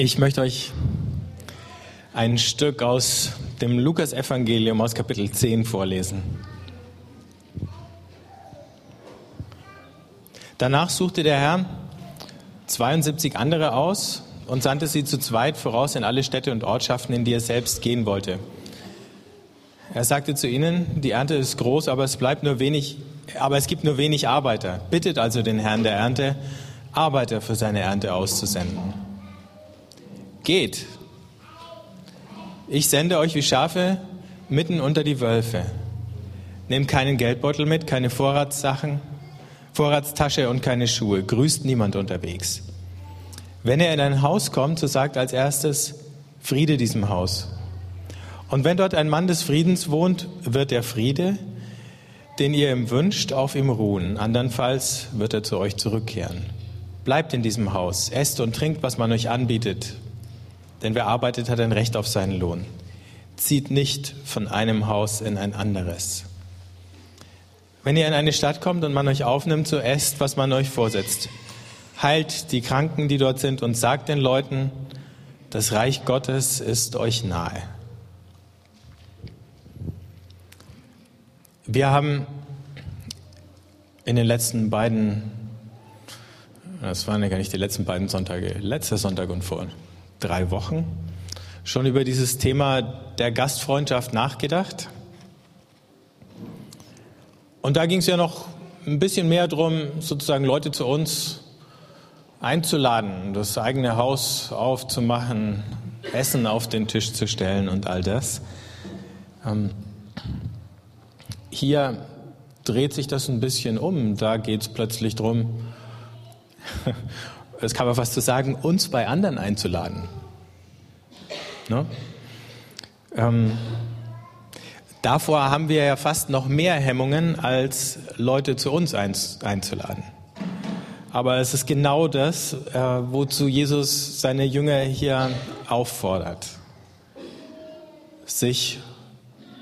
Ich möchte euch ein Stück aus dem Lukas-Evangelium aus Kapitel 10 vorlesen. Danach suchte der Herr 72 andere aus und sandte sie zu zweit voraus in alle Städte und Ortschaften, in die er selbst gehen wollte. Er sagte zu ihnen, die Ernte ist groß, aber es bleibt nur wenig, aber es gibt nur wenig Arbeiter. Bittet also den Herrn der Ernte, Arbeiter für seine Ernte auszusenden. Geht. Ich sende euch wie Schafe mitten unter die Wölfe. Nehmt keinen Geldbeutel mit, keine Vorratssachen, Vorratstasche und keine Schuhe. Grüßt niemand unterwegs. Wenn ihr in ein Haus kommt, so sagt als erstes Friede diesem Haus. Und wenn dort ein Mann des Friedens wohnt, wird der Friede, den ihr ihm wünscht, auf ihm ruhen. Andernfalls wird er zu euch zurückkehren. Bleibt in diesem Haus, esst und trinkt, was man euch anbietet, denn wer arbeitet, hat ein Recht auf seinen Lohn. Zieht nicht von einem Haus in ein anderes. Wenn ihr in eine Stadt kommt und man euch aufnimmt, so esst, was man euch vorsetzt. Heilt die Kranken, die dort sind, und sagt den Leuten, das Reich Gottes ist euch nahe. Wir haben in den letzten beiden, das waren ja gar nicht die letzten beiden Sonntage, letzter Sonntag und vor drei Wochen schon über dieses Thema der Gastfreundschaft nachgedacht. Und da ging es ja noch ein bisschen mehr darum, sozusagen Leute zu uns einzuladen, das eigene Haus aufzumachen, Essen auf den Tisch zu stellen und all das. Ähm, hier dreht sich das ein bisschen um. Da geht es plötzlich darum, das kann man fast so sagen, uns bei anderen einzuladen. Ne? Ähm, davor haben wir ja fast noch mehr Hemmungen, als Leute zu uns einzuladen. Aber es ist genau das, äh, wozu Jesus seine Jünger hier auffordert, sich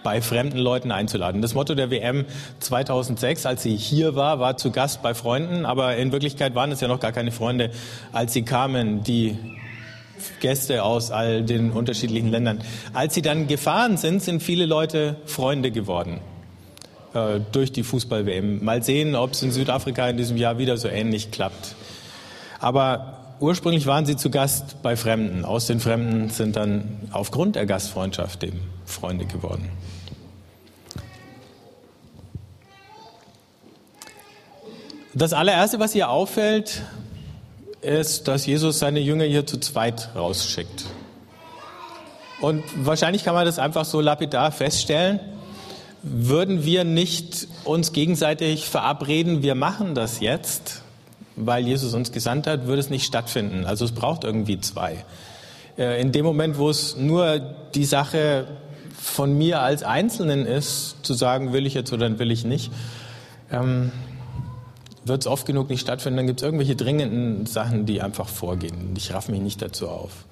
bei fremden Leuten einzuladen. Das Motto der WM 2006, als sie hier war, war zu Gast bei Freunden, aber in Wirklichkeit waren es ja noch gar keine Freunde, als sie kamen, die Gäste aus all den unterschiedlichen Ländern. Als sie dann gefahren sind, sind viele Leute Freunde geworden äh, durch die Fußball-WM. Mal sehen, ob es in Südafrika in diesem Jahr wieder so ähnlich klappt. Aber ursprünglich waren sie zu Gast bei Fremden. Aus den Fremden sind dann aufgrund der Gastfreundschaft eben Freunde geworden. Das allererste, was hier auffällt, ist, dass Jesus seine Jünger hier zu zweit rausschickt. Und wahrscheinlich kann man das einfach so lapidar feststellen. Würden wir nicht uns gegenseitig verabreden, wir machen das jetzt, weil Jesus uns gesandt hat, würde es nicht stattfinden. Also es braucht irgendwie zwei. Äh, in dem Moment, wo es nur die Sache von mir als Einzelnen ist, zu sagen, will ich jetzt oder will ich nicht, ähm, wird es oft genug nicht stattfinden, dann gibt es irgendwelche dringenden Sachen, die einfach vorgehen. Ich raff mich nicht dazu auf.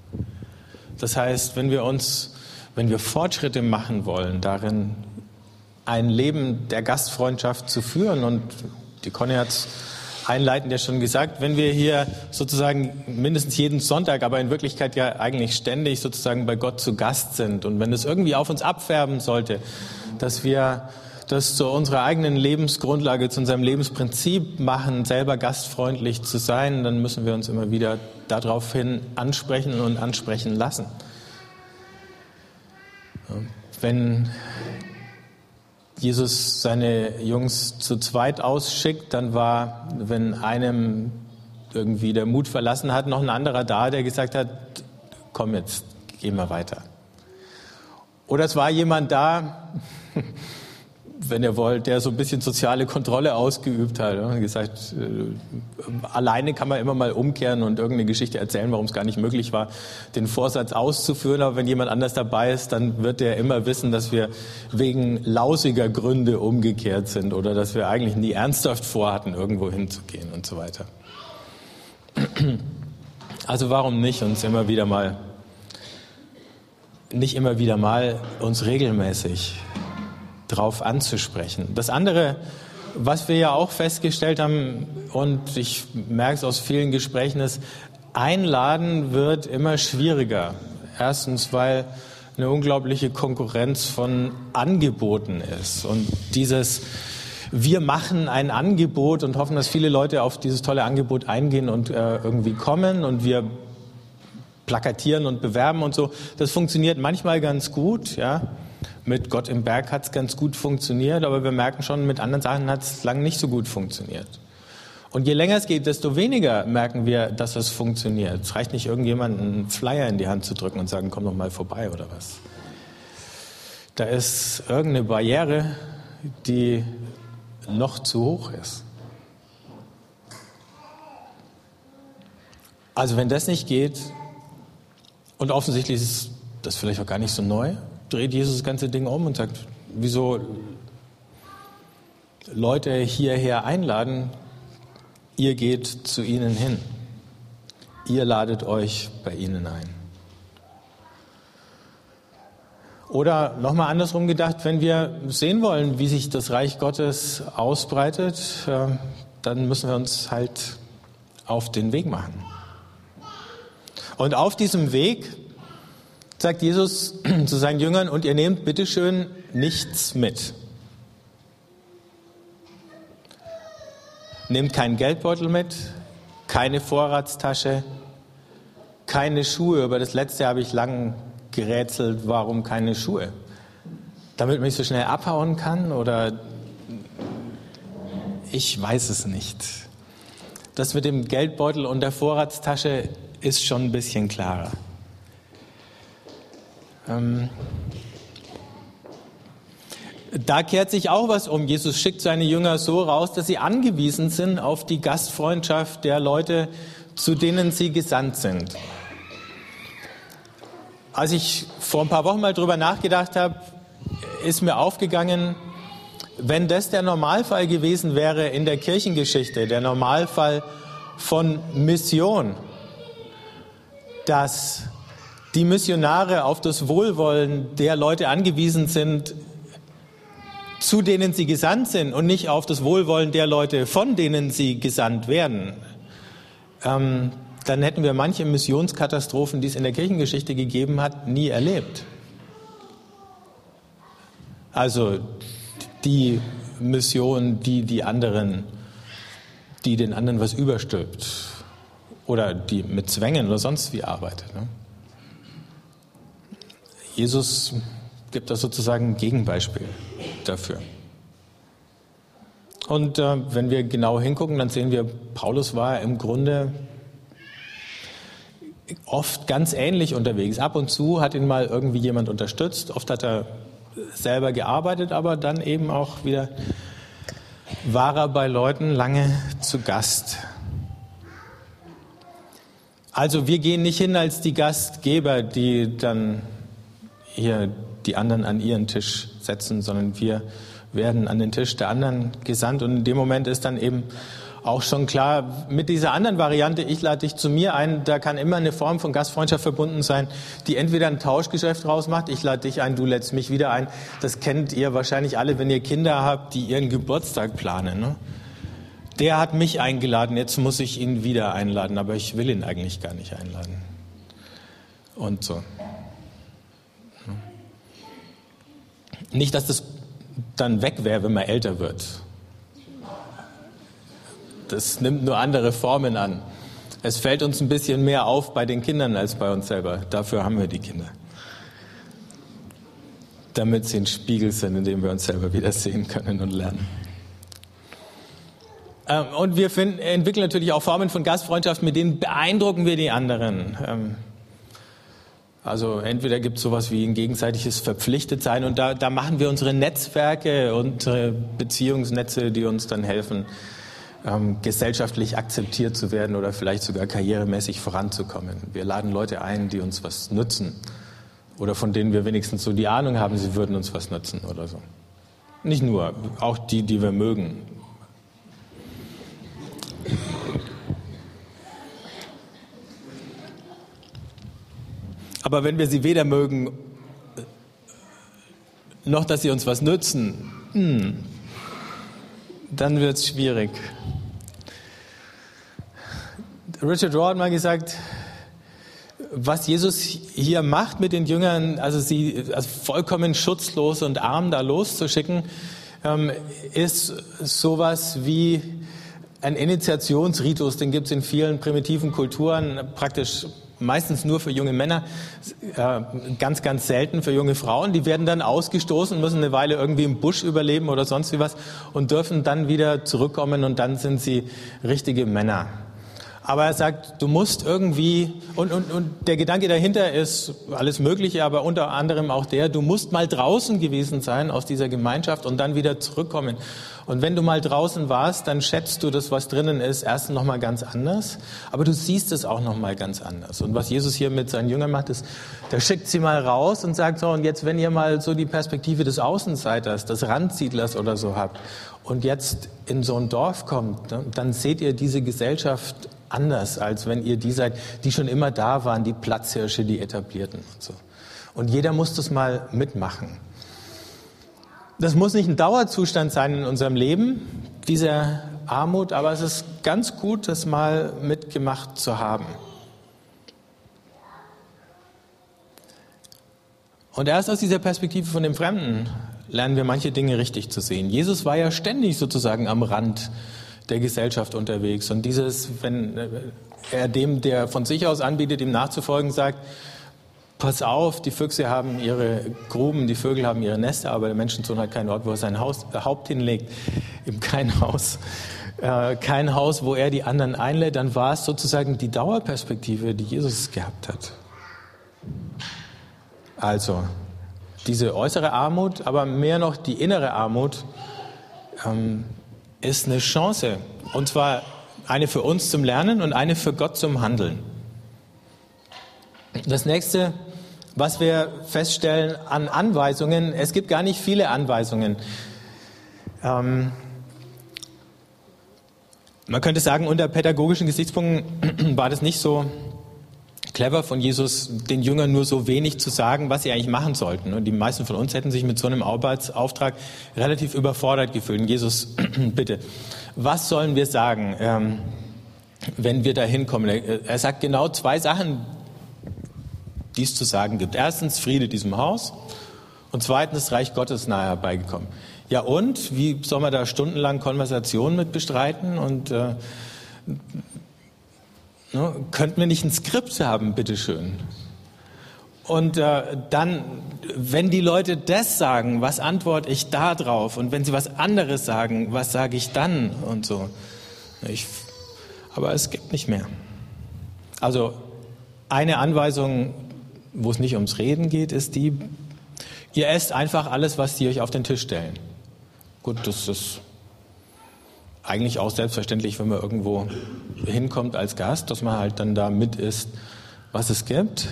Das heißt, wenn wir uns, wenn wir Fortschritte machen wollen, darin ein Leben der Gastfreundschaft zu führen, und die Conny hat einleitend ja schon gesagt, wenn wir hier sozusagen mindestens jeden Sonntag, aber in Wirklichkeit ja eigentlich ständig sozusagen bei Gott zu Gast sind und wenn es irgendwie auf uns abfärben sollte, dass wir das zu unserer eigenen Lebensgrundlage, zu unserem Lebensprinzip machen, selber gastfreundlich zu sein, dann müssen wir uns immer wieder daraufhin ansprechen und ansprechen lassen. Wenn Jesus seine Jungs zu zweit ausschickt, dann war, wenn einem irgendwie der Mut verlassen hat, noch ein anderer da, der gesagt hat, komm jetzt, gehen wir weiter. Oder es war jemand da, wenn ihr wollt, der so ein bisschen soziale Kontrolle ausgeübt hat. Und gesagt, äh, alleine kann man immer mal umkehren und irgendeine Geschichte erzählen, warum es gar nicht möglich war, den Vorsatz auszuführen. Aber wenn jemand anders dabei ist, dann wird der immer wissen, dass wir wegen lausiger Gründe umgekehrt sind oder dass wir eigentlich nie ernsthaft vorhatten, irgendwo hinzugehen und so weiter. Also warum nicht uns immer wieder mal, nicht immer wieder mal uns regelmäßig drauf anzusprechen. Das andere, was wir ja auch festgestellt haben, und ich merke es aus vielen Gesprächen, ist, Einladen wird immer schwieriger. Erstens, weil eine unglaubliche Konkurrenz von Angeboten ist. Und dieses, wir machen ein Angebot und hoffen, dass viele Leute auf dieses tolle Angebot eingehen und äh, irgendwie kommen und wir plakatieren und bewerben und so. Das funktioniert manchmal ganz gut, ja. Mit Gott im Berg hat es ganz gut funktioniert, aber wir merken schon, mit anderen Sachen hat es lange nicht so gut funktioniert. Und je länger es geht, desto weniger merken wir, dass es funktioniert. Es reicht nicht, irgendjemanden einen Flyer in die Hand zu drücken und sagen, komm doch mal vorbei oder was. Da ist irgendeine Barriere, die noch zu hoch ist. Also wenn das nicht geht, und offensichtlich ist das vielleicht auch gar nicht so neu, dreht Jesus das ganze Ding um und sagt, wieso Leute hierher einladen, ihr geht zu ihnen hin, ihr ladet euch bei ihnen ein. Oder nochmal andersrum gedacht, wenn wir sehen wollen, wie sich das Reich Gottes ausbreitet, äh, dann müssen wir uns halt auf den Weg machen. Und auf diesem Weg sagt Jesus zu seinen Jüngern, und ihr nehmt bitteschön nichts mit. Nehmt keinen Geldbeutel mit, keine Vorratstasche, keine Schuhe. Über das letzte habe ich lang gerätselt, warum keine Schuhe. Damit man nicht so schnell abhauen kann oder ich weiß es nicht. Das mit dem Geldbeutel und der Vorratstasche ist schon ein bisschen klarer. Ähm, da kehrt sich auch was um. Jesus schickt seine Jünger so raus, dass sie angewiesen sind auf die Gastfreundschaft der Leute, zu denen sie gesandt sind. Als ich vor ein paar Wochen mal drüber nachgedacht habe, ist mir aufgegangen, wenn das der Normalfall gewesen wäre in der Kirchengeschichte, der Normalfall von Mission, dass die Missionare auf das Wohlwollen der Leute angewiesen sind, zu denen sie gesandt sind und nicht auf das Wohlwollen der Leute, von denen sie gesandt werden, ähm, dann hätten wir manche Missionskatastrophen, die es in der Kirchengeschichte gegeben hat, nie erlebt. Also die Mission, die die anderen, die den anderen was überstülpt oder die mit Zwängen oder sonst wie arbeitet. Ne? Jesus gibt da sozusagen ein Gegenbeispiel dafür. Und äh, wenn wir genau hingucken, dann sehen wir, Paulus war im Grunde oft ganz ähnlich unterwegs. Ab und zu hat ihn mal irgendwie jemand unterstützt, oft hat er selber gearbeitet, aber dann eben auch wieder war er bei Leuten lange zu Gast. Also wir gehen nicht hin als die Gastgeber, die dann hier die anderen an ihren Tisch setzen, sondern wir werden an den Tisch der anderen gesandt. Und in dem Moment ist dann eben auch schon klar, mit dieser anderen Variante, ich lade dich zu mir ein, da kann immer eine Form von Gastfreundschaft verbunden sein, die entweder ein Tauschgeschäft rausmacht, ich lade dich ein, du lädst mich wieder ein. Das kennt ihr wahrscheinlich alle, wenn ihr Kinder habt, die ihren Geburtstag planen. Ne? Der hat mich eingeladen, jetzt muss ich ihn wieder einladen, aber ich will ihn eigentlich gar nicht einladen. Und so. Nicht, dass das dann weg wäre, wenn man älter wird. Das nimmt nur andere Formen an. Es fällt uns ein bisschen mehr auf bei den Kindern als bei uns selber. Dafür haben wir die Kinder. Damit sie ein Spiegel sind, in dem wir uns selber wieder sehen können und lernen. Ähm, und wir finden, entwickeln natürlich auch Formen von Gastfreundschaft, mit denen beeindrucken wir die anderen. Also entweder gibt es sowas wie ein gegenseitiges Verpflichtetsein und da, da machen wir unsere Netzwerke und Beziehungsnetze, die uns dann helfen, ähm, gesellschaftlich akzeptiert zu werden oder vielleicht sogar karrieremäßig voranzukommen. Wir laden Leute ein, die uns was nützen oder von denen wir wenigstens so die Ahnung haben, sie würden uns was nützen oder so. Nicht nur, auch die, die wir mögen. Aber wenn wir sie weder mögen, noch dass sie uns was nützen, hm, dann wird es schwierig. Richard Rohr hat mal gesagt, was Jesus hier macht mit den Jüngern, also sie also vollkommen schutzlos und arm da loszuschicken, ähm, ist sowas wie ein Initiationsritus, den gibt es in vielen primitiven Kulturen, praktisch meistens nur für junge Männer, äh, ganz, ganz selten für junge Frauen. Die werden dann ausgestoßen, müssen eine Weile irgendwie im Busch überleben oder sonst wie was und dürfen dann wieder zurückkommen und dann sind sie richtige Männer. Aber er sagt, du musst irgendwie, und, und, und der Gedanke dahinter ist alles Mögliche, aber unter anderem auch der, du musst mal draußen gewesen sein aus dieser Gemeinschaft und dann wieder zurückkommen. Und wenn du mal draußen warst, dann schätzt du das, was drinnen ist, erst noch mal ganz anders, aber du siehst es auch noch mal ganz anders. Und was Jesus hier mit seinen Jüngern macht, ist, der schickt sie mal raus und sagt so, und jetzt, wenn ihr mal so die Perspektive des Außenseiters, des Randsiedlers oder so habt und jetzt in so ein Dorf kommt, dann seht ihr diese Gesellschaft anders, als wenn ihr die seid, die schon immer da waren, die Platzhirsche, die etablierten und so. Und jeder muss das mal mitmachen. Das muss nicht ein Dauerzustand sein in unserem Leben, diese Armut, aber es ist ganz gut, das mal mitgemacht zu haben. Und erst aus dieser Perspektive von dem Fremden lernen wir manche Dinge richtig zu sehen. Jesus war ja ständig sozusagen am Rand der Gesellschaft unterwegs. Und dieses, wenn äh, er dem, der von sich aus anbietet, ihm nachzufolgen, sagt, pass auf, die Füchse haben ihre Gruben, die Vögel haben ihre Nester, aber der Menschensohn hat keinen Ort, wo er sein Haus, äh, Haupt hinlegt, eben kein Haus. Äh, kein Haus, wo er die anderen einlädt, dann war es sozusagen die Dauerperspektive, die Jesus gehabt hat. Also, diese äußere Armut, aber mehr noch die innere Armut, ähm, ist eine Chance. Und zwar eine für uns zum Lernen und eine für Gott zum Handeln. Das nächste, was wir feststellen an Anweisungen, es gibt gar nicht viele Anweisungen. Ähm, man könnte sagen, unter pädagogischen Gesichtspunkten war das nicht so clever von Jesus, den Jüngern nur so wenig zu sagen, was sie eigentlich machen sollten. Und die meisten von uns hätten sich mit so einem Arbeitsauftrag relativ überfordert gefühlt. Und Jesus, bitte, was sollen wir sagen, ähm, wenn wir da hinkommen? Er sagt genau zwei Sachen, die es zu sagen gibt. Erstens Friede diesem Haus und zweitens Reich Gottes nahe herbeigekommen. Ja und, wie soll man da stundenlang Konversationen mit bestreiten und äh, Ne? Könnten wir nicht ein Skript haben, bitteschön? Und äh, dann, wenn die Leute das sagen, was antworte ich da drauf? Und wenn sie was anderes sagen, was sage ich dann? Und so. Ich, aber es gibt nicht mehr. Also eine Anweisung, wo es nicht ums Reden geht, ist die, ihr esst einfach alles, was die euch auf den Tisch stellen. Gut, das ist eigentlich auch selbstverständlich, wenn man irgendwo hinkommt als Gast, dass man halt dann da mit isst, was es gibt.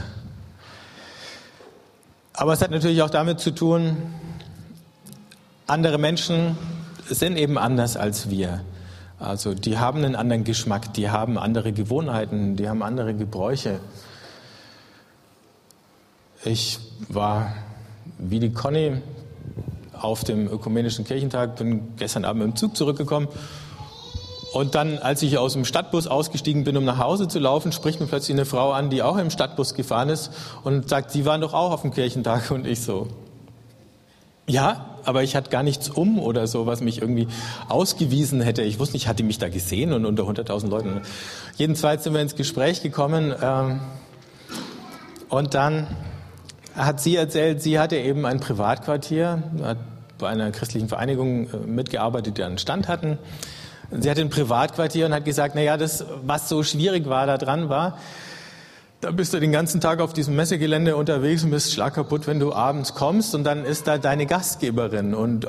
Aber es hat natürlich auch damit zu tun, andere Menschen sind eben anders als wir. Also die haben einen anderen Geschmack, die haben andere Gewohnheiten, die haben andere Gebräuche. Ich war wie die Conny auf dem Ökumenischen Kirchentag, bin gestern Abend im Zug zurückgekommen und dann, als ich aus dem Stadtbus ausgestiegen bin, um nach Hause zu laufen, spricht mir plötzlich eine Frau an, die auch im Stadtbus gefahren ist und sagt, Sie waren doch auch auf dem Kirchentag. Und ich so, ja, aber ich hatte gar nichts um oder so, was mich irgendwie ausgewiesen hätte. Ich wusste nicht, hatte mich da gesehen und unter 100.000 Leuten. Jedenfalls sind wir ins Gespräch gekommen ähm, und dann hat sie erzählt, sie hatte eben ein Privatquartier, hat bei einer christlichen Vereinigung äh, mitgearbeitet, die einen Stand hatten. Sie hatte ein Privatquartier und hat gesagt, naja, das, was so schwierig war daran war, da bist du den ganzen Tag auf diesem Messegelände unterwegs und bist schlagkaputt, wenn du abends kommst und dann ist da deine Gastgeberin und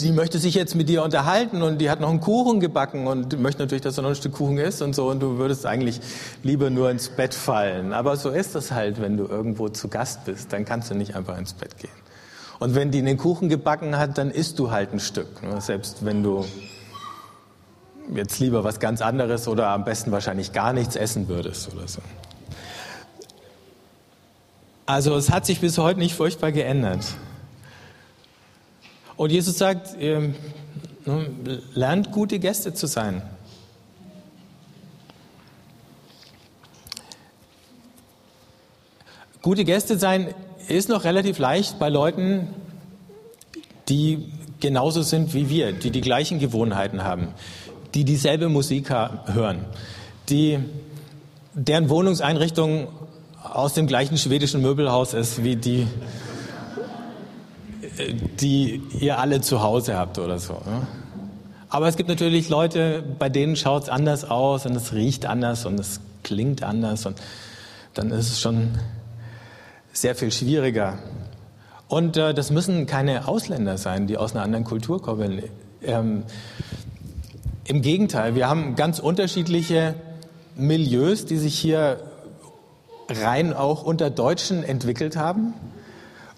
die möchte sich jetzt mit dir unterhalten und die hat noch einen Kuchen gebacken und möchte natürlich, dass du noch ein Stück Kuchen isst und so und du würdest eigentlich lieber nur ins Bett fallen. Aber so ist das halt, wenn du irgendwo zu Gast bist, dann kannst du nicht einfach ins Bett gehen. Und wenn die einen Kuchen gebacken hat, dann isst du halt ein Stück, ne? selbst wenn du jetzt lieber was ganz anderes oder am besten wahrscheinlich gar nichts essen würdest oder so. Also es hat sich bis heute nicht furchtbar geändert. Und Jesus sagt, ähm, lernt gute Gäste zu sein. Gute Gäste sein ist noch relativ leicht bei Leuten, die genauso sind wie wir, die die gleichen Gewohnheiten haben, die dieselbe Musik hören, die deren Wohnungseinrichtung aus dem gleichen schwedischen Möbelhaus ist wie die, die ihr alle zu Hause habt oder so. Ne? Aber es gibt natürlich Leute, bei denen schaut es anders aus und es riecht anders und es klingt anders und dann ist es schon sehr viel schwieriger. Und äh, das müssen keine Ausländer sein, die aus einer anderen Kultur kommen. Ähm, Im Gegenteil, wir haben ganz unterschiedliche Milieus, die sich hier rein auch unter Deutschen entwickelt haben.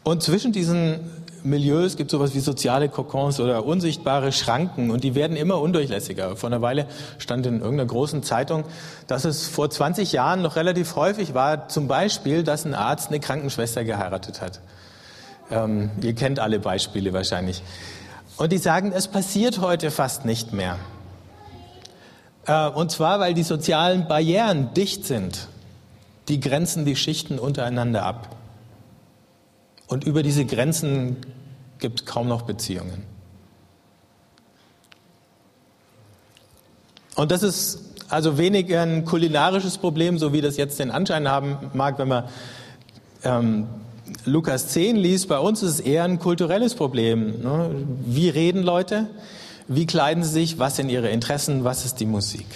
Und zwischen diesen Milieus gibt es sowas wie soziale Kokons oder unsichtbare Schranken und die werden immer undurchlässiger. Vor einer Weile stand in irgendeiner großen Zeitung, dass es vor 20 Jahren noch relativ häufig war, zum Beispiel, dass ein Arzt eine Krankenschwester geheiratet hat. Ähm, ihr kennt alle Beispiele wahrscheinlich. Und die sagen, es passiert heute fast nicht mehr. Äh, und zwar, weil die sozialen Barrieren dicht sind. Die grenzen die Schichten untereinander ab. Und über diese Grenzen gibt es kaum noch Beziehungen. Und das ist also weniger ein kulinarisches Problem, so wie das jetzt den Anschein haben mag, wenn man ähm, Lukas 10 liest. Bei uns ist es eher ein kulturelles Problem. Ne? Wie reden Leute? Wie kleiden sie sich? Was sind ihre Interessen? Was ist die Musik?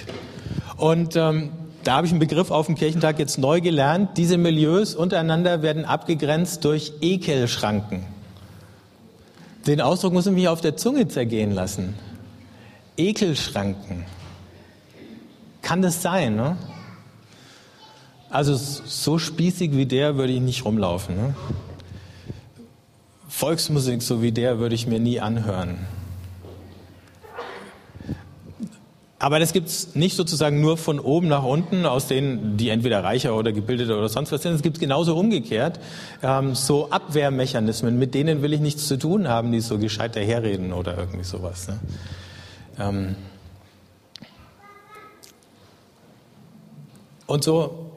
Und ähm, da habe ich einen Begriff auf dem Kirchentag jetzt neu gelernt. Diese Milieus untereinander werden abgegrenzt durch Ekelschranken. Den Ausdruck muss ich mich auf der Zunge zergehen lassen. Ekelschranken. Kann das sein? Ne? Also so spießig wie der würde ich nicht rumlaufen. Ne? Volksmusik so wie der würde ich mir nie anhören. Aber das gibt es nicht sozusagen nur von oben nach unten, aus denen, die entweder reicher oder gebildeter oder sonst was sind. Es gibt genauso umgekehrt ähm, so Abwehrmechanismen, mit denen will ich nichts zu tun haben, die so gescheit daherreden oder irgendwie sowas. Ne? Ähm und so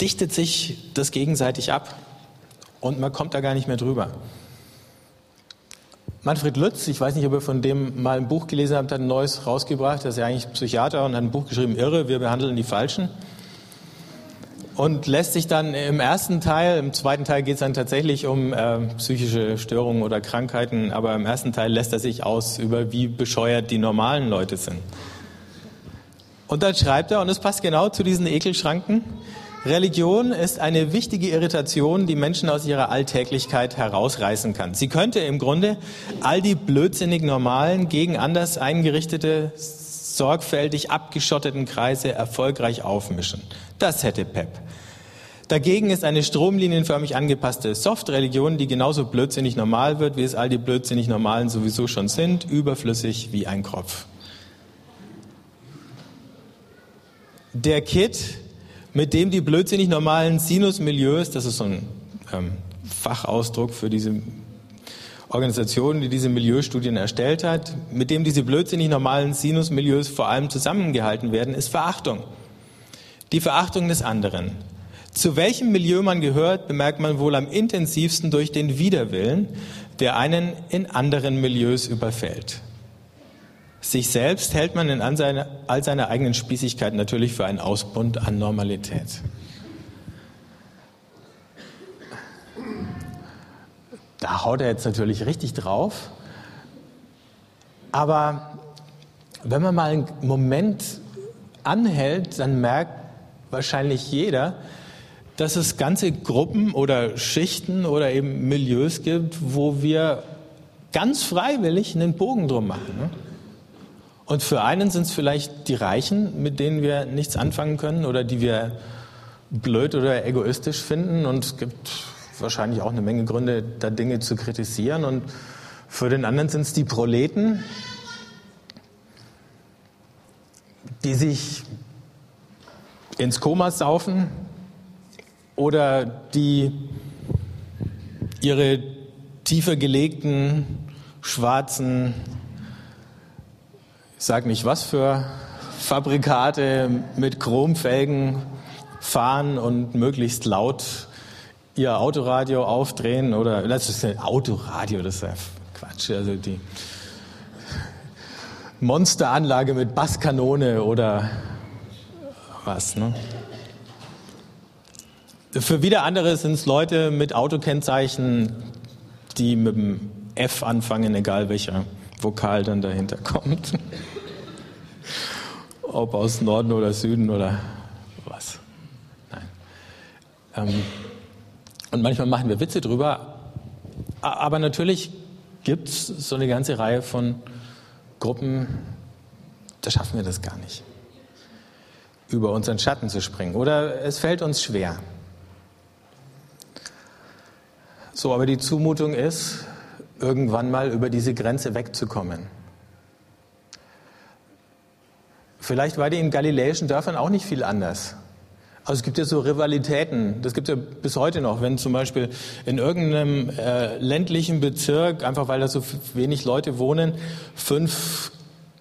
dichtet sich das gegenseitig ab und man kommt da gar nicht mehr drüber. Manfred Lütz, ich weiß nicht, ob ihr von dem mal ein Buch gelesen habt, hat ein neues rausgebracht. Er ist ja eigentlich Psychiater und hat ein Buch geschrieben, Irre, wir behandeln die Falschen. Und lässt sich dann im ersten Teil, im zweiten Teil geht es dann tatsächlich um äh, psychische Störungen oder Krankheiten, aber im ersten Teil lässt er sich aus über, wie bescheuert die normalen Leute sind. Und dann schreibt er, und es passt genau zu diesen Ekelschranken, Religion ist eine wichtige Irritation, die Menschen aus ihrer Alltäglichkeit herausreißen kann. Sie könnte im Grunde all die blödsinnig normalen, gegen anders eingerichtete, sorgfältig abgeschotteten Kreise erfolgreich aufmischen. Das hätte Pep. Dagegen ist eine stromlinienförmig angepasste Soft-Religion, die genauso blödsinnig normal wird, wie es all die blödsinnig Normalen sowieso schon sind, überflüssig wie ein Kropf. Der Kit mit dem die blödsinnig normalen Sinusmilieus, das ist so ein ähm, Fachausdruck für diese Organisation, die diese Milieustudien erstellt hat, mit dem diese blödsinnig normalen Sinusmilieus vor allem zusammengehalten werden, ist Verachtung. Die Verachtung des anderen. Zu welchem Milieu man gehört, bemerkt man wohl am intensivsten durch den Widerwillen, der einen in anderen Milieus überfällt. Sich selbst hält man in all seiner eigenen Spießigkeit natürlich für einen Ausbund an Normalität. Da haut er jetzt natürlich richtig drauf. Aber wenn man mal einen Moment anhält, dann merkt wahrscheinlich jeder, dass es ganze Gruppen oder Schichten oder eben Milieus gibt, wo wir ganz freiwillig einen Bogen drum machen. Und für einen sind es vielleicht die Reichen, mit denen wir nichts anfangen können oder die wir blöd oder egoistisch finden. Und es gibt wahrscheinlich auch eine Menge Gründe, da Dinge zu kritisieren. Und für den anderen sind es die Proleten, die sich ins Koma saufen oder die ihre tiefer gelegten schwarzen sage nicht was für Fabrikate mit Chromfelgen fahren und möglichst laut ihr Autoradio aufdrehen oder das ist ein Autoradio, das ist ja Quatsch. Also die Monsteranlage mit Basskanone oder was. Ne? Für wieder andere sind es Leute mit Autokennzeichen, die mit dem F anfangen, egal welcher Vokal dann dahinter kommt. Ob aus Norden oder Süden oder was. Nein. Ähm, und manchmal machen wir Witze drüber. Aber natürlich gibt es so eine ganze Reihe von Gruppen, da schaffen wir das gar nicht, über unseren Schatten zu springen. Oder es fällt uns schwer. So, aber die Zumutung ist, irgendwann mal über diese Grenze wegzukommen. Vielleicht war die in galiläischen Dörfern auch nicht viel anders. Also es gibt ja so Rivalitäten, das gibt es ja bis heute noch, wenn zum Beispiel in irgendeinem äh, ländlichen Bezirk, einfach weil da so wenig Leute wohnen, fünf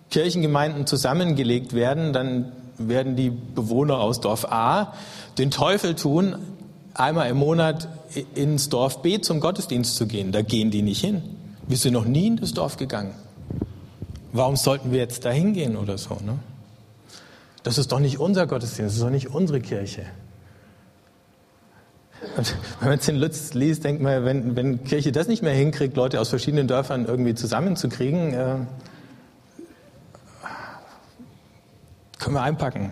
Kirchengemeinden zusammengelegt werden, dann werden die Bewohner aus Dorf A den Teufel tun, einmal im Monat ins Dorf B zum Gottesdienst zu gehen. Da gehen die nicht hin. Wir sind noch nie in das Dorf gegangen. Warum sollten wir jetzt da hingehen oder so? Ne? Das ist doch nicht unser Gottesdienst, das ist doch nicht unsere Kirche. Und wenn man es in Lutz liest, denkt man, wenn, wenn Kirche das nicht mehr hinkriegt, Leute aus verschiedenen Dörfern irgendwie zusammenzukriegen, äh, können wir einpacken.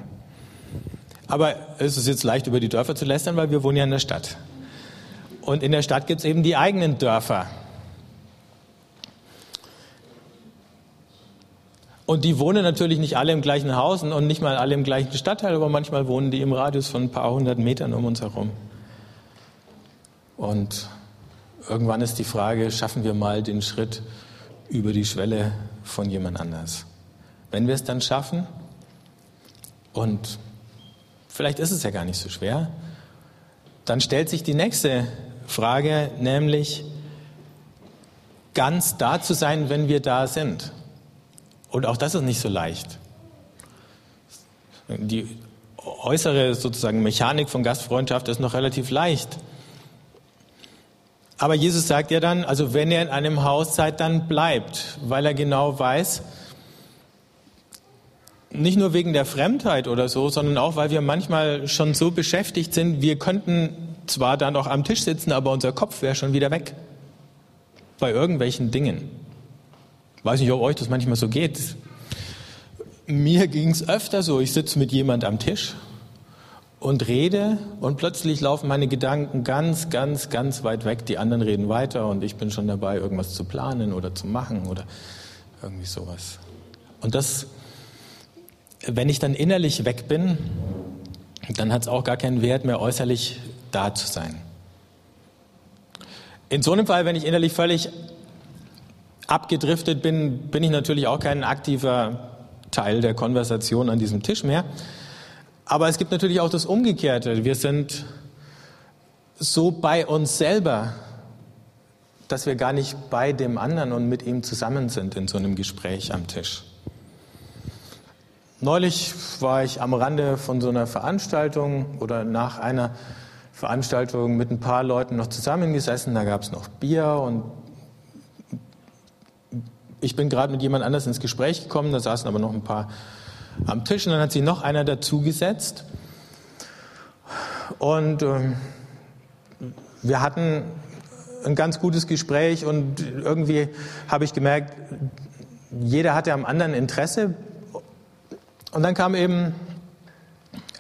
Aber es ist jetzt leicht, über die Dörfer zu lästern, weil wir wohnen ja in der Stadt. Und in der Stadt gibt es eben die eigenen Dörfer. Und die wohnen natürlich nicht alle im gleichen Haus und nicht mal alle im gleichen Stadtteil, aber manchmal wohnen die im Radius von ein paar hundert Metern um uns herum. Und irgendwann ist die Frage, schaffen wir mal den Schritt über die Schwelle von jemand anders? Wenn wir es dann schaffen, und vielleicht ist es ja gar nicht so schwer, dann stellt sich die nächste Frage, nämlich ganz da zu sein, wenn wir da sind. Und auch das ist nicht so leicht. Die äußere sozusagen Mechanik von Gastfreundschaft ist noch relativ leicht. Aber Jesus sagt ja dann, also wenn ihr in einem Haus seid, dann bleibt, weil er genau weiß, nicht nur wegen der Fremdheit oder so, sondern auch, weil wir manchmal schon so beschäftigt sind, wir könnten zwar dann auch am Tisch sitzen, aber unser Kopf wäre schon wieder weg. Bei irgendwelchen Dingen. Weiß nicht, ob euch das manchmal so geht. Mir ging es öfter so, ich sitze mit jemand am Tisch und rede und plötzlich laufen meine Gedanken ganz, ganz, ganz weit weg. Die anderen reden weiter und ich bin schon dabei, irgendwas zu planen oder zu machen oder irgendwie sowas. Und das, wenn ich dann innerlich weg bin, dann hat es auch gar keinen Wert mehr, äußerlich da zu sein. In so einem Fall, wenn ich innerlich völlig abgedriftet bin, bin ich natürlich auch kein aktiver Teil der Konversation an diesem Tisch mehr. Aber es gibt natürlich auch das Umgekehrte. Wir sind so bei uns selber, dass wir gar nicht bei dem anderen und mit ihm zusammen sind in so einem Gespräch am Tisch. Neulich war ich am Rande von so einer Veranstaltung oder nach einer Veranstaltung mit ein paar Leuten noch zusammengesessen. Da gab es noch Bier und ich bin gerade mit jemand anders ins Gespräch gekommen, da saßen aber noch ein paar am Tisch und dann hat sich noch einer dazugesetzt. Und ähm, wir hatten ein ganz gutes Gespräch und irgendwie habe ich gemerkt, jeder hatte am anderen Interesse. Und dann kam eben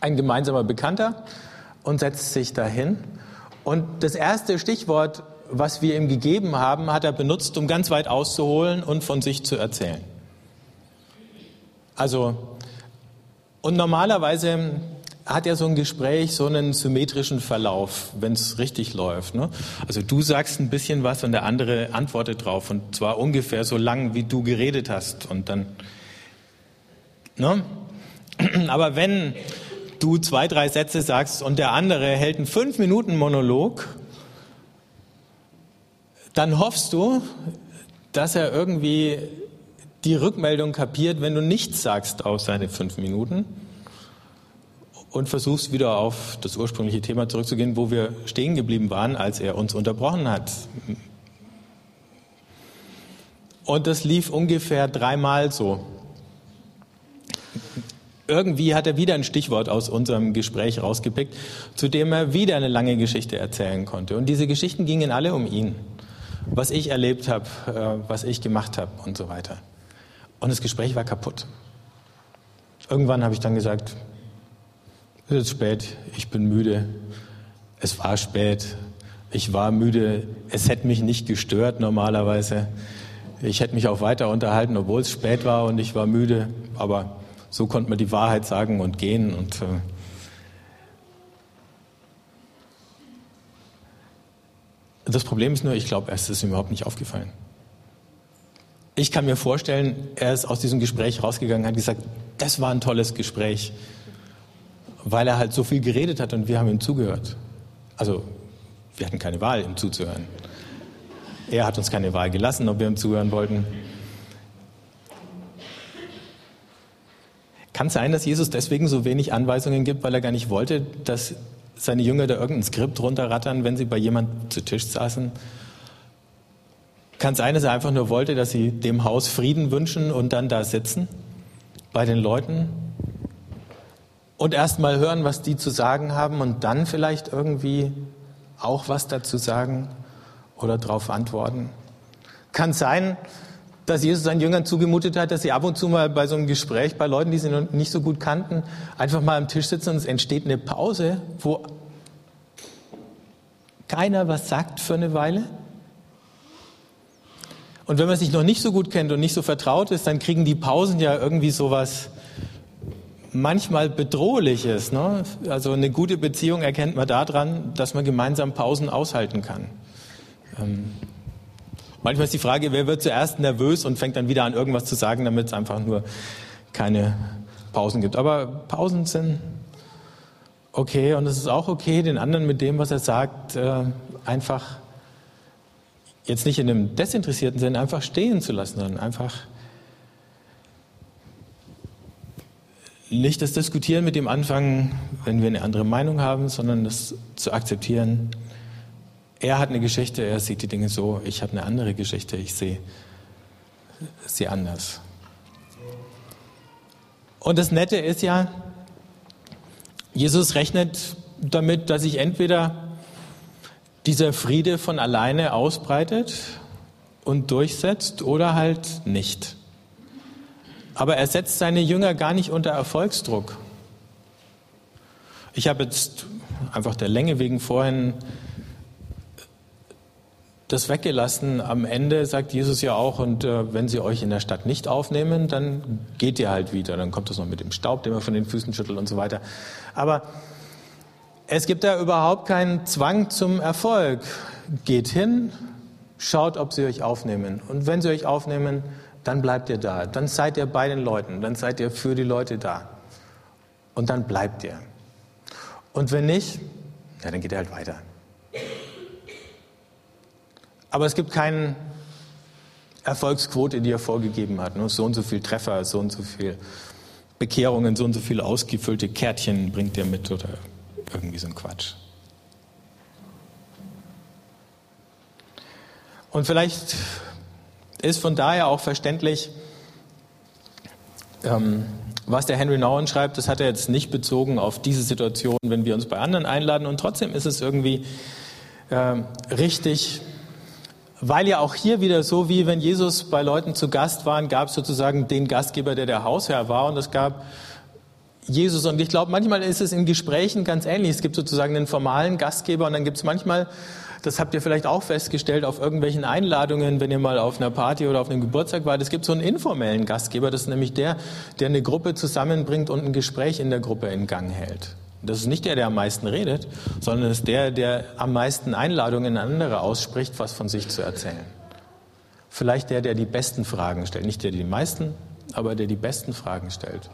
ein gemeinsamer Bekannter und setzte sich dahin. Und das erste Stichwort was wir ihm gegeben haben, hat er benutzt, um ganz weit auszuholen und von sich zu erzählen. Also, und normalerweise hat ja so ein Gespräch so einen symmetrischen Verlauf, wenn es richtig läuft. Ne? Also du sagst ein bisschen was und der andere antwortet drauf und zwar ungefähr so lang, wie du geredet hast und dann. Ne? Aber wenn du zwei, drei Sätze sagst und der andere hält einen fünf Minuten Monolog dann hoffst du, dass er irgendwie die Rückmeldung kapiert, wenn du nichts sagst auf seine fünf Minuten. und versuchst wieder auf das ursprüngliche Thema zurückzugehen, wo wir stehen geblieben waren, als er uns unterbrochen hat. Und das lief ungefähr dreimal so. Irgendwie hat er wieder ein Stichwort aus unserem Gespräch rausgepickt, zu dem er wieder eine lange Geschichte erzählen konnte. Und diese Geschichten gingen alle um ihn, was ich erlebt habe, äh, was ich gemacht habe und so weiter. Und das Gespräch war kaputt. Irgendwann habe ich dann gesagt, es ist spät, ich bin müde. Es war spät, ich war müde. Es hätte mich nicht gestört normalerweise. Ich hätte mich auch weiter unterhalten, obwohl es spät war und ich war müde. Aber so konnte man die Wahrheit sagen und gehen. Und äh das Problem ist nur, ich glaube, es ist ihm überhaupt nicht aufgefallen. Ich kann mir vorstellen, er ist aus diesem Gespräch rausgegangen, hat gesagt, das war ein tolles Gespräch, weil er halt so viel geredet hat und wir haben ihm zugehört. Also wir hatten keine Wahl, ihm zuzuhören. Er hat uns keine Wahl gelassen, ob wir ihm zuhören wollten. Kann es sein, dass Jesus deswegen so wenig Anweisungen gibt, weil er gar nicht wollte, dass seine Jünger da irgendein Skript runterrattern, wenn sie bei jemand zu Tisch saßen? Kann es sein, dass er einfach nur wollte, dass sie dem Haus Frieden wünschen und dann da sitzen? bei den Leuten und erst mal hören, was die zu sagen haben und dann vielleicht irgendwie auch was dazu sagen oder darauf antworten. Kann sein, dass Jesus seinen Jüngern zugemutet hat, dass sie ab und zu mal bei so einem Gespräch bei Leuten, die sie noch nicht so gut kannten, einfach mal am Tisch sitzen und es entsteht eine Pause, wo keiner was sagt für eine Weile und wenn man sich noch nicht so gut kennt und nicht so vertraut ist, dann kriegen die Pausen ja irgendwie sowas manchmal bedrohliches. Ne? Also eine gute Beziehung erkennt man daran, dass man gemeinsam Pausen aushalten kann. Ähm, manchmal ist die Frage, wer wird zuerst nervös und fängt dann wieder an, irgendwas zu sagen, damit es einfach nur keine Pausen gibt. Aber Pausen sind okay und es ist auch okay, den anderen mit dem, was er sagt, äh, einfach jetzt nicht in einem desinteressierten Sinn einfach stehen zu lassen, sondern einfach nicht das Diskutieren mit dem anfangen, wenn wir eine andere Meinung haben, sondern das zu akzeptieren. Er hat eine Geschichte, er sieht die Dinge so, ich habe eine andere Geschichte, ich sehe sie anders. Und das Nette ist ja, Jesus rechnet damit, dass ich entweder dieser Friede von alleine ausbreitet und durchsetzt oder halt nicht. Aber er setzt seine Jünger gar nicht unter Erfolgsdruck. Ich habe jetzt einfach der Länge wegen vorhin das weggelassen. Am Ende sagt Jesus ja auch, und äh, wenn sie euch in der Stadt nicht aufnehmen, dann geht ihr halt wieder. Dann kommt das noch mit dem Staub, den man von den Füßen schüttelt und so weiter. Aber es gibt da überhaupt keinen Zwang zum Erfolg. Geht hin, schaut, ob sie euch aufnehmen. Und wenn sie euch aufnehmen, dann bleibt ihr da. Dann seid ihr bei den Leuten. Dann seid ihr für die Leute da. Und dann bleibt ihr. Und wenn nicht, ja, dann geht ihr halt weiter. Aber es gibt keine Erfolgsquote, die er vorgegeben hat. Nur so und so viel Treffer, so und so viel Bekehrungen, so und so viele ausgefüllte Kärtchen bringt ihr mit oder irgendwie so ein Quatsch. Und vielleicht ist von daher auch verständlich, ähm, was der Henry Nouwen schreibt, das hat er jetzt nicht bezogen auf diese Situation, wenn wir uns bei anderen einladen. Und trotzdem ist es irgendwie äh, richtig, weil ja auch hier wieder so, wie wenn Jesus bei Leuten zu Gast war, gab es sozusagen den Gastgeber, der der Hausherr war. Und es gab Jesus. Und ich glaube, manchmal ist es in Gesprächen ganz ähnlich. Es gibt sozusagen einen formalen Gastgeber und dann gibt es manchmal, das habt ihr vielleicht auch festgestellt, auf irgendwelchen Einladungen, wenn ihr mal auf einer Party oder auf einem Geburtstag wart, es gibt so einen informellen Gastgeber. Das ist nämlich der, der eine Gruppe zusammenbringt und ein Gespräch in der Gruppe in Gang hält. Das ist nicht der, der am meisten redet, sondern ist der, der am meisten Einladungen an andere ausspricht, was von sich zu erzählen. Vielleicht der, der die besten Fragen stellt. Nicht der, der die meisten, aber der die besten Fragen stellt.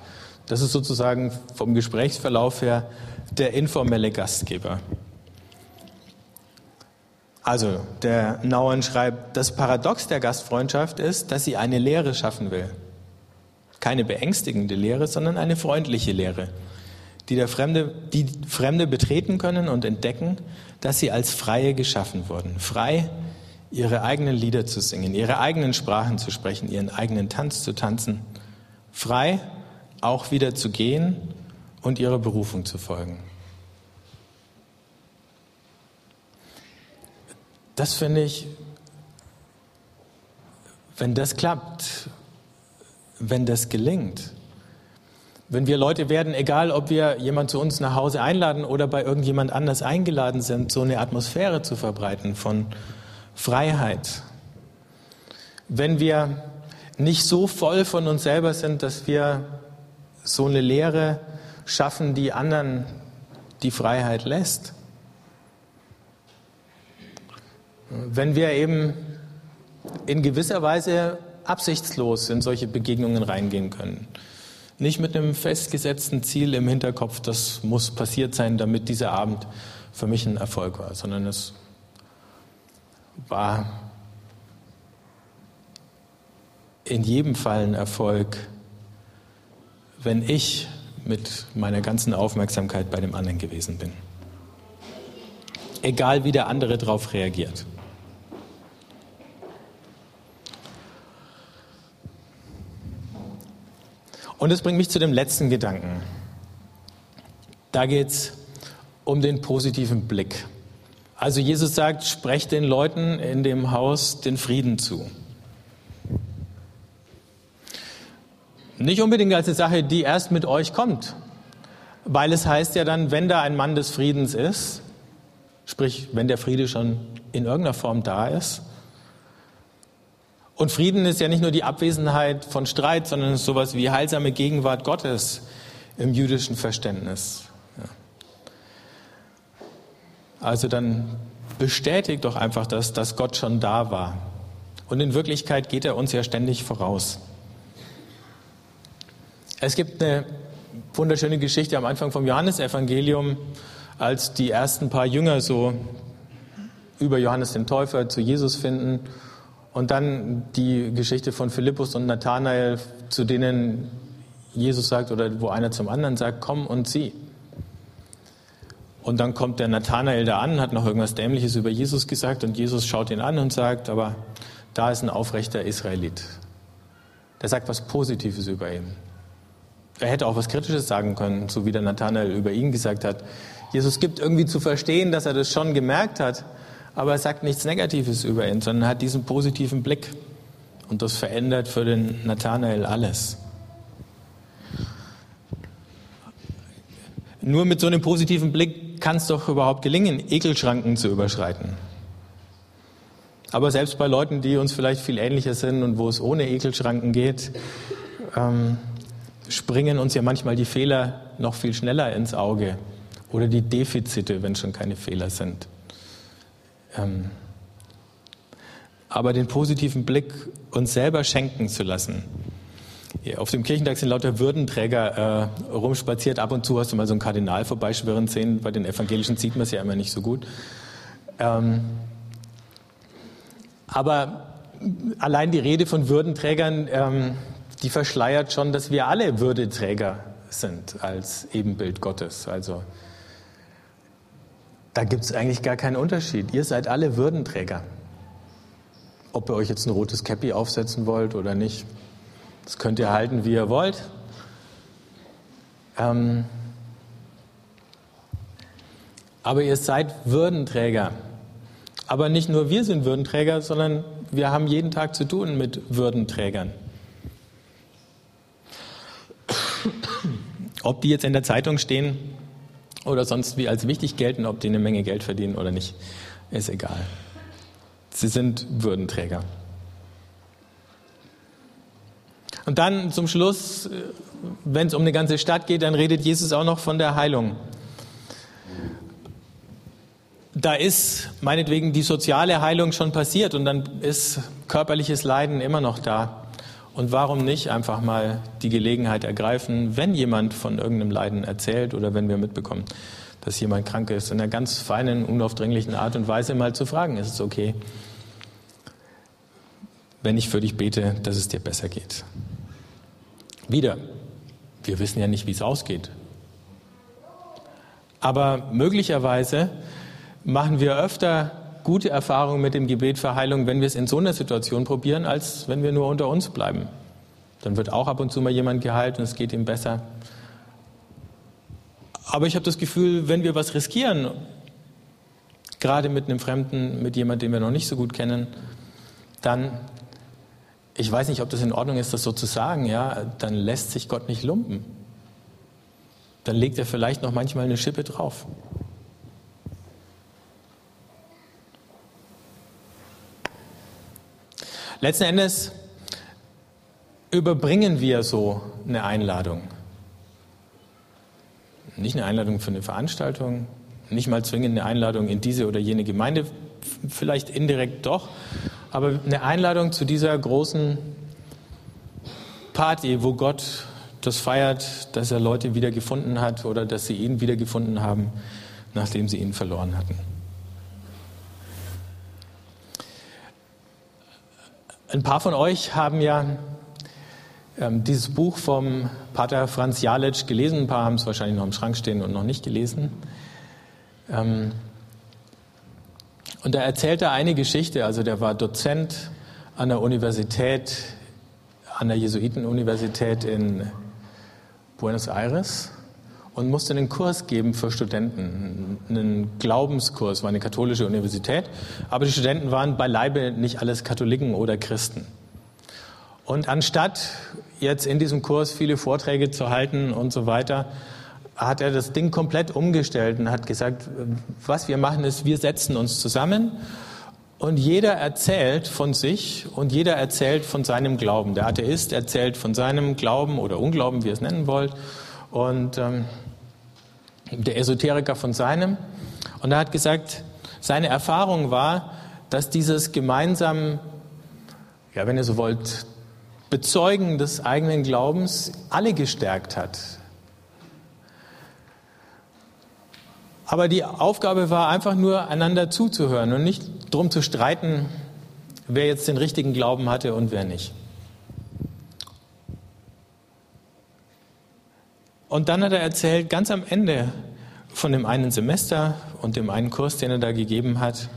Das ist sozusagen vom Gesprächsverlauf her der informelle Gastgeber. Also, der Nauern schreibt, das Paradox der Gastfreundschaft ist, dass sie eine Lehre schaffen will. Keine beängstigende Lehre, sondern eine freundliche Lehre, die der Fremde, die Fremde betreten können und entdecken, dass sie als Freie geschaffen wurden. Frei, ihre eigenen Lieder zu singen, ihre eigenen Sprachen zu sprechen, ihren eigenen Tanz zu tanzen. Frei, auch wieder zu gehen und ihrer Berufung zu folgen. Das finde ich, wenn das klappt, wenn das gelingt, wenn wir Leute werden, egal ob wir jemand zu uns nach Hause einladen oder bei irgendjemand anders eingeladen sind, so eine Atmosphäre zu verbreiten von Freiheit. Wenn wir nicht so voll von uns selber sind, dass wir so eine Lehre schaffen, die anderen die Freiheit lässt. Wenn wir eben in gewisser Weise absichtslos in solche Begegnungen reingehen können. Nicht mit einem festgesetzten Ziel im Hinterkopf, das muss passiert sein, damit dieser Abend für mich ein Erfolg war, sondern es war in jedem Fall ein Erfolg, wenn ich mit meiner ganzen Aufmerksamkeit bei dem anderen gewesen bin. Egal wie der andere darauf reagiert. Und das bringt mich zu dem letzten Gedanken. Da geht es um den positiven Blick. Also Jesus sagt, sprecht den Leuten in dem Haus den Frieden zu. Nicht unbedingt als eine Sache, die erst mit euch kommt, weil es heißt ja dann, wenn da ein Mann des Friedens ist, sprich, wenn der Friede schon in irgendeiner Form da ist, und Frieden ist ja nicht nur die Abwesenheit von Streit, sondern ist sowas wie heilsame Gegenwart Gottes im jüdischen Verständnis. Ja. Also dann bestätigt doch einfach das, dass Gott schon da war. Und in Wirklichkeit geht er uns ja ständig voraus. Es gibt eine wunderschöne Geschichte am Anfang vom Johannesevangelium, als die ersten paar Jünger so über Johannes den Täufer zu Jesus finden und dann die Geschichte von Philippus und Nathanael, zu denen Jesus sagt oder wo einer zum anderen sagt, komm und sieh. Und dann kommt der Nathanael da an, hat noch irgendwas Dämliches über Jesus gesagt und Jesus schaut ihn an und sagt, aber da ist ein aufrechter Israelit. Der sagt was Positives über ihn. Er hätte auch was Kritisches sagen können, so wie der Nathanael über ihn gesagt hat. Jesus gibt irgendwie zu verstehen, dass er das schon gemerkt hat, aber er sagt nichts Negatives über ihn, sondern hat diesen positiven Blick. Und das verändert für den Nathanael alles. Nur mit so einem positiven Blick kann es doch überhaupt gelingen, Ekelschranken zu überschreiten. Aber selbst bei Leuten, die uns vielleicht viel ähnlicher sind und wo es ohne Ekelschranken geht, ähm, springen uns ja manchmal die Fehler noch viel schneller ins Auge oder die Defizite, wenn schon keine Fehler sind. Ähm, aber den positiven Blick uns selber schenken zu lassen. Auf dem Kirchentag sind lauter Würdenträger äh, rumspaziert. Ab und zu hast du mal so einen Kardinal vorbeischwirren sehen. Bei den Evangelischen sieht man es ja immer nicht so gut. Ähm, aber allein die Rede von Würdenträgern, ähm, die verschleiert schon, dass wir alle Würdeträger sind als Ebenbild Gottes. Also da gibt es eigentlich gar keinen Unterschied. Ihr seid alle Würdenträger. Ob ihr euch jetzt ein rotes Käppi aufsetzen wollt oder nicht, das könnt ihr halten, wie ihr wollt. Ähm aber ihr seid Würdenträger. Aber nicht nur wir sind Würdenträger, sondern wir haben jeden Tag zu tun mit Würdenträgern. Ob die jetzt in der Zeitung stehen oder sonst wie als wichtig gelten, ob die eine Menge Geld verdienen oder nicht, ist egal. Sie sind Würdenträger. Und dann zum Schluss, wenn es um eine ganze Stadt geht, dann redet Jesus auch noch von der Heilung. Da ist meinetwegen die soziale Heilung schon passiert und dann ist körperliches Leiden immer noch da. Und warum nicht einfach mal die Gelegenheit ergreifen, wenn jemand von irgendeinem Leiden erzählt oder wenn wir mitbekommen, dass jemand krank ist, in einer ganz feinen, unaufdringlichen Art und Weise mal zu fragen, ist es okay, wenn ich für dich bete, dass es dir besser geht. Wieder, wir wissen ja nicht, wie es ausgeht. Aber möglicherweise machen wir öfter gute Erfahrungen mit dem Gebet für Heilung, wenn wir es in so einer Situation probieren, als wenn wir nur unter uns bleiben. Dann wird auch ab und zu mal jemand geheilt und es geht ihm besser. Aber ich habe das Gefühl, wenn wir was riskieren, gerade mit einem Fremden, mit jemandem, den wir noch nicht so gut kennen, dann, ich weiß nicht, ob das in Ordnung ist, das so zu sagen, ja, dann lässt sich Gott nicht lumpen. Dann legt er vielleicht noch manchmal eine Schippe drauf. Letzten Endes überbringen wir so eine Einladung. Nicht eine Einladung für eine Veranstaltung, nicht mal zwingend eine Einladung in diese oder jene Gemeinde, vielleicht indirekt doch, aber eine Einladung zu dieser großen Party, wo Gott das feiert, dass er Leute wieder gefunden hat oder dass sie ihn wieder gefunden haben, nachdem sie ihn verloren hatten. Ein paar von euch haben ja ähm, dieses Buch vom Pater Franz Jalic gelesen. Ein paar haben es wahrscheinlich noch im Schrank stehen und noch nicht gelesen. Ähm, und da erzählt er eine Geschichte. Also der war Dozent an der Universität, an der Jesuitenuniversität in Buenos Aires und musste einen Kurs geben für Studenten, einen Glaubenskurs, war eine katholische Universität, aber die Studenten waren beileibe nicht alles Katholiken oder Christen. Und anstatt jetzt in diesem Kurs viele Vorträge zu halten und so weiter, hat er das Ding komplett umgestellt und hat gesagt, was wir machen ist, wir setzen uns zusammen und jeder erzählt von sich und jeder erzählt von seinem Glauben. Der Atheist erzählt von seinem Glauben oder Unglauben, wie ihr es nennen wollt. Und ähm, der Esoteriker von seinem. Und er hat gesagt, seine Erfahrung war, dass dieses gemeinsam, ja, wenn ihr so wollt, Bezeugen des eigenen Glaubens alle gestärkt hat. Aber die Aufgabe war einfach nur, einander zuzuhören und nicht darum zu streiten, wer jetzt den richtigen Glauben hatte und wer nicht. Und dann hat er erzählt, ganz am Ende von dem einen Semester und dem einen Kurs, den er da gegeben hat.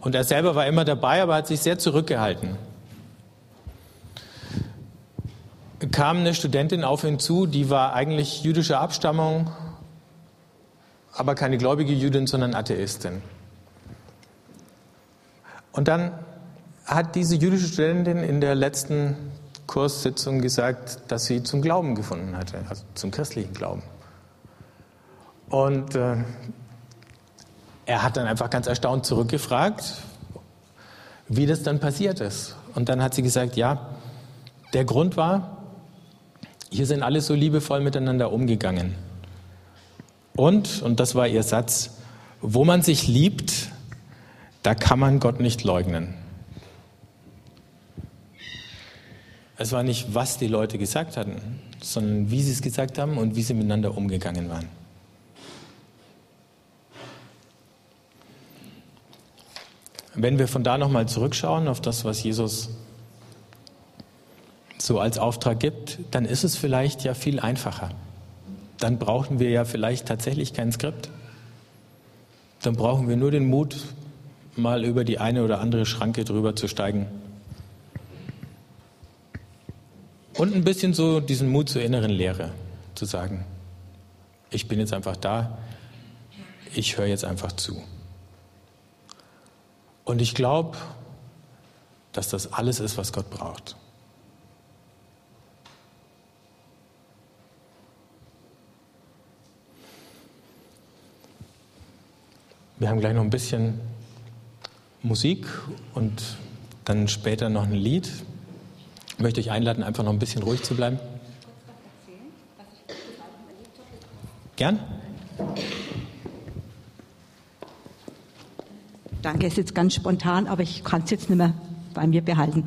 Und er selber war immer dabei, aber hat sich sehr zurückgehalten. Kam eine Studentin auf ihn zu, die war eigentlich jüdischer Abstammung, aber keine gläubige Jüdin, sondern Atheistin. Und dann hat diese jüdische Studentin in der letzten Kurssitzung gesagt, dass sie zum Glauben gefunden hatte, also zum christlichen Glauben. Und äh, er hat dann einfach ganz erstaunt zurückgefragt, wie das dann passiert ist. Und dann hat sie gesagt, ja, der Grund war, hier sind alle so liebevoll miteinander umgegangen. Und, und das war ihr Satz, wo man sich liebt, da kann man Gott nicht leugnen. Es war nicht, was die Leute gesagt hatten, sondern wie sie es gesagt haben und wie sie miteinander umgegangen waren. Wenn wir von da nochmal zurückschauen auf das, was Jesus so als Auftrag gibt, dann ist es vielleicht ja viel einfacher. Dann brauchen wir ja vielleicht tatsächlich kein Skript. Dann brauchen wir nur den Mut, mal über die eine oder andere Schranke drüber zu steigen Und ein bisschen so diesen Mut zur inneren Lehre, zu sagen, ich bin jetzt einfach da, ich höre jetzt einfach zu. Und ich glaube, dass das alles ist, was Gott braucht. Wir haben gleich noch ein bisschen Musik und dann später noch ein Lied. Möchte euch einladen, einfach noch ein bisschen ruhig zu bleiben. Gern? Danke, ist jetzt ganz spontan, aber ich kann es jetzt nicht mehr bei mir behalten.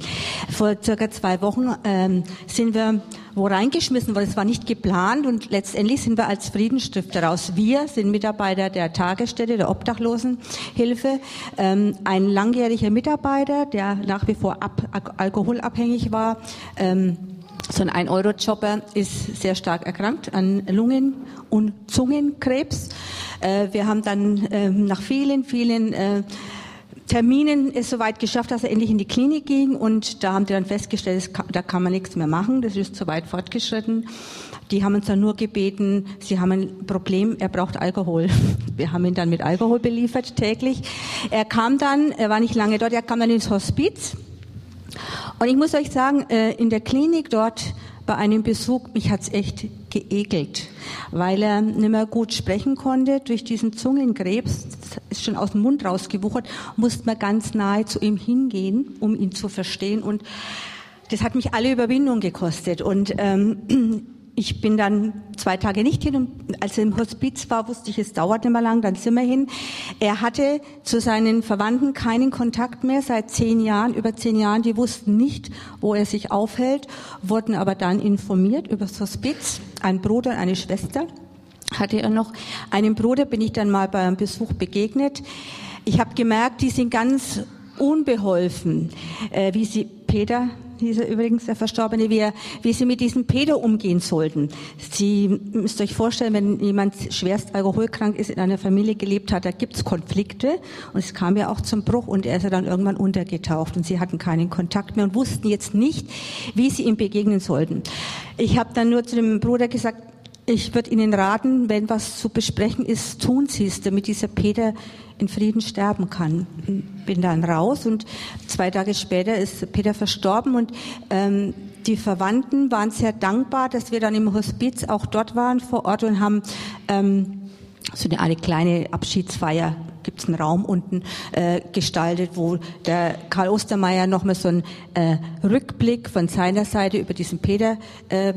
Vor circa zwei Wochen ähm, sind wir wo reingeschmissen worden. Es war nicht geplant und letztendlich sind wir als Friedensstifter raus. Wir sind Mitarbeiter der Tagesstätte, der Obdachlosenhilfe. Ähm, ein langjähriger Mitarbeiter, der nach wie vor ab, alkoholabhängig war, ähm, so ein 1-Euro-Jobber ist sehr stark erkrankt an Lungen- und Zungenkrebs. Äh, wir haben dann äh, nach vielen, vielen äh, Terminen es soweit geschafft, dass er endlich in die Klinik ging und da haben die dann festgestellt, da kann man nichts mehr machen, das ist zu weit fortgeschritten. Die haben uns dann nur gebeten, sie haben ein Problem, er braucht Alkohol. Wir haben ihn dann mit Alkohol beliefert täglich. Er kam dann, er war nicht lange dort, er kam dann ins Hospiz. Und ich muss euch sagen, äh, in der Klinik dort bei einem Besuch, mich hat's echt geekelt, weil er nicht mehr gut sprechen konnte. Durch diesen Zungenkrebs, ist schon aus dem Mund rausgewuchert, musste man ganz nahe zu ihm hingehen, um ihn zu verstehen. Und das hat mich alle Überwindung gekostet. Und ähm, ich bin dann zwei Tage nicht hin und als er im Hospiz war, wusste ich, es dauert nicht mehr lang, dann sind wir hin. Er hatte zu seinen Verwandten keinen Kontakt mehr seit zehn Jahren, über zehn Jahren. Die wussten nicht, wo er sich aufhält, wurden aber dann informiert über das Hospiz. Ein Bruder, eine Schwester hatte er noch. Einem Bruder bin ich dann mal bei einem Besuch begegnet. Ich habe gemerkt, die sind ganz unbeholfen, äh, wie sie Peter dieser übrigens der Verstorbene, wie, er, wie sie mit diesem Pedo umgehen sollten. Sie müsst euch vorstellen, wenn jemand schwerst alkoholkrank ist, in einer Familie gelebt hat, da gibt's Konflikte und es kam ja auch zum Bruch und er ist ja dann irgendwann untergetaucht und sie hatten keinen Kontakt mehr und wussten jetzt nicht, wie sie ihm begegnen sollten. Ich habe dann nur zu dem Bruder gesagt, ich würde Ihnen raten, wenn was zu besprechen ist, tun Sie es, damit dieser Peter in Frieden sterben kann. Bin dann raus und zwei Tage später ist Peter verstorben und ähm, die Verwandten waren sehr dankbar, dass wir dann im Hospiz auch dort waren vor Ort und haben ähm, so eine, eine kleine Abschiedsfeier gibt es einen Raum unten äh, gestaltet, wo der Karl Ostermeier nochmal so einen äh, Rückblick von seiner Seite über diesen Peter äh,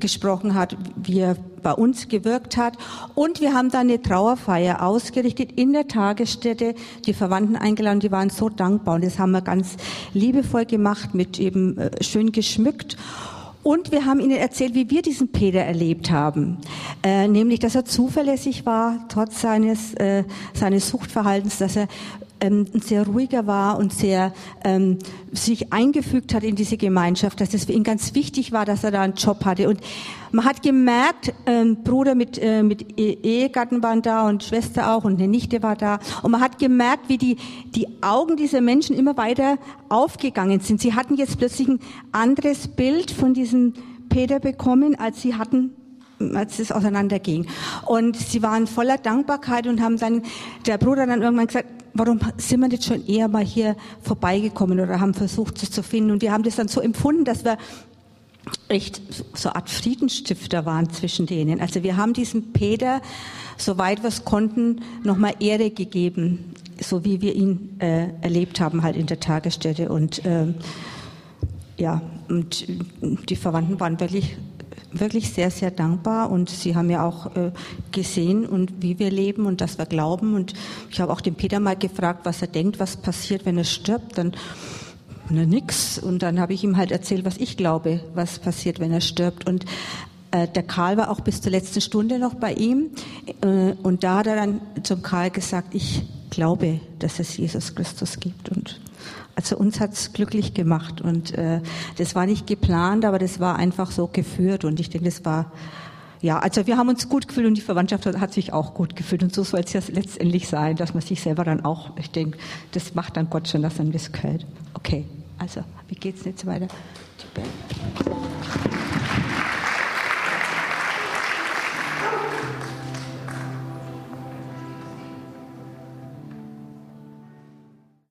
gesprochen hat, wie er bei uns gewirkt hat. Und wir haben dann eine Trauerfeier ausgerichtet in der Tagesstätte, die Verwandten eingeladen, die waren so dankbar und das haben wir ganz liebevoll gemacht, mit eben äh, schön geschmückt. Und wir haben ihnen erzählt, wie wir diesen Peter erlebt haben. Äh, nämlich, dass er zuverlässig war, trotz seines, äh, seines Suchtverhaltens, dass er ähm, sehr ruhiger war und sehr ähm, sich eingefügt hat in diese Gemeinschaft, dass es für ihn ganz wichtig war, dass er da einen Job hatte. Und man hat gemerkt, ähm, Bruder mit, äh, mit e-, Ehegatten waren da und Schwester auch und eine Nichte war da. Und man hat gemerkt, wie die, die Augen dieser Menschen immer weiter aufgegangen sind. Sie hatten jetzt plötzlich ein anderes Bild von diesem Peter bekommen, als sie hatten als es auseinanderging. Und sie waren voller Dankbarkeit und haben dann, der Bruder dann irgendwann gesagt, warum sind wir nicht schon eher mal hier vorbeigekommen oder haben versucht, es zu finden. Und die haben das dann so empfunden, dass wir echt so eine Art Friedensstifter waren zwischen denen. Also wir haben diesem Peter, soweit wir es konnten, nochmal Ehre gegeben, so wie wir ihn äh, erlebt haben halt in der Tagesstätte. Und äh, ja, und die Verwandten waren wirklich wirklich sehr, sehr dankbar. Und sie haben ja auch äh, gesehen und wie wir leben und dass wir glauben. Und ich habe auch den Peter mal gefragt, was er denkt, was passiert, wenn er stirbt, dann na nix. Und dann habe ich ihm halt erzählt, was ich glaube, was passiert, wenn er stirbt. Und äh, der Karl war auch bis zur letzten Stunde noch bei ihm. Äh, und da hat er dann zum Karl gesagt, ich glaube, dass es Jesus Christus gibt. Und also uns hat's glücklich gemacht und äh, das war nicht geplant, aber das war einfach so geführt und ich denke, das war ja, also wir haben uns gut gefühlt und die Verwandtschaft hat sich auch gut gefühlt und so soll es ja letztendlich sein, dass man sich selber dann auch, ich denke, das macht dann Gott schon, dass dann das gehört. Okay, also wie geht's jetzt weiter? Die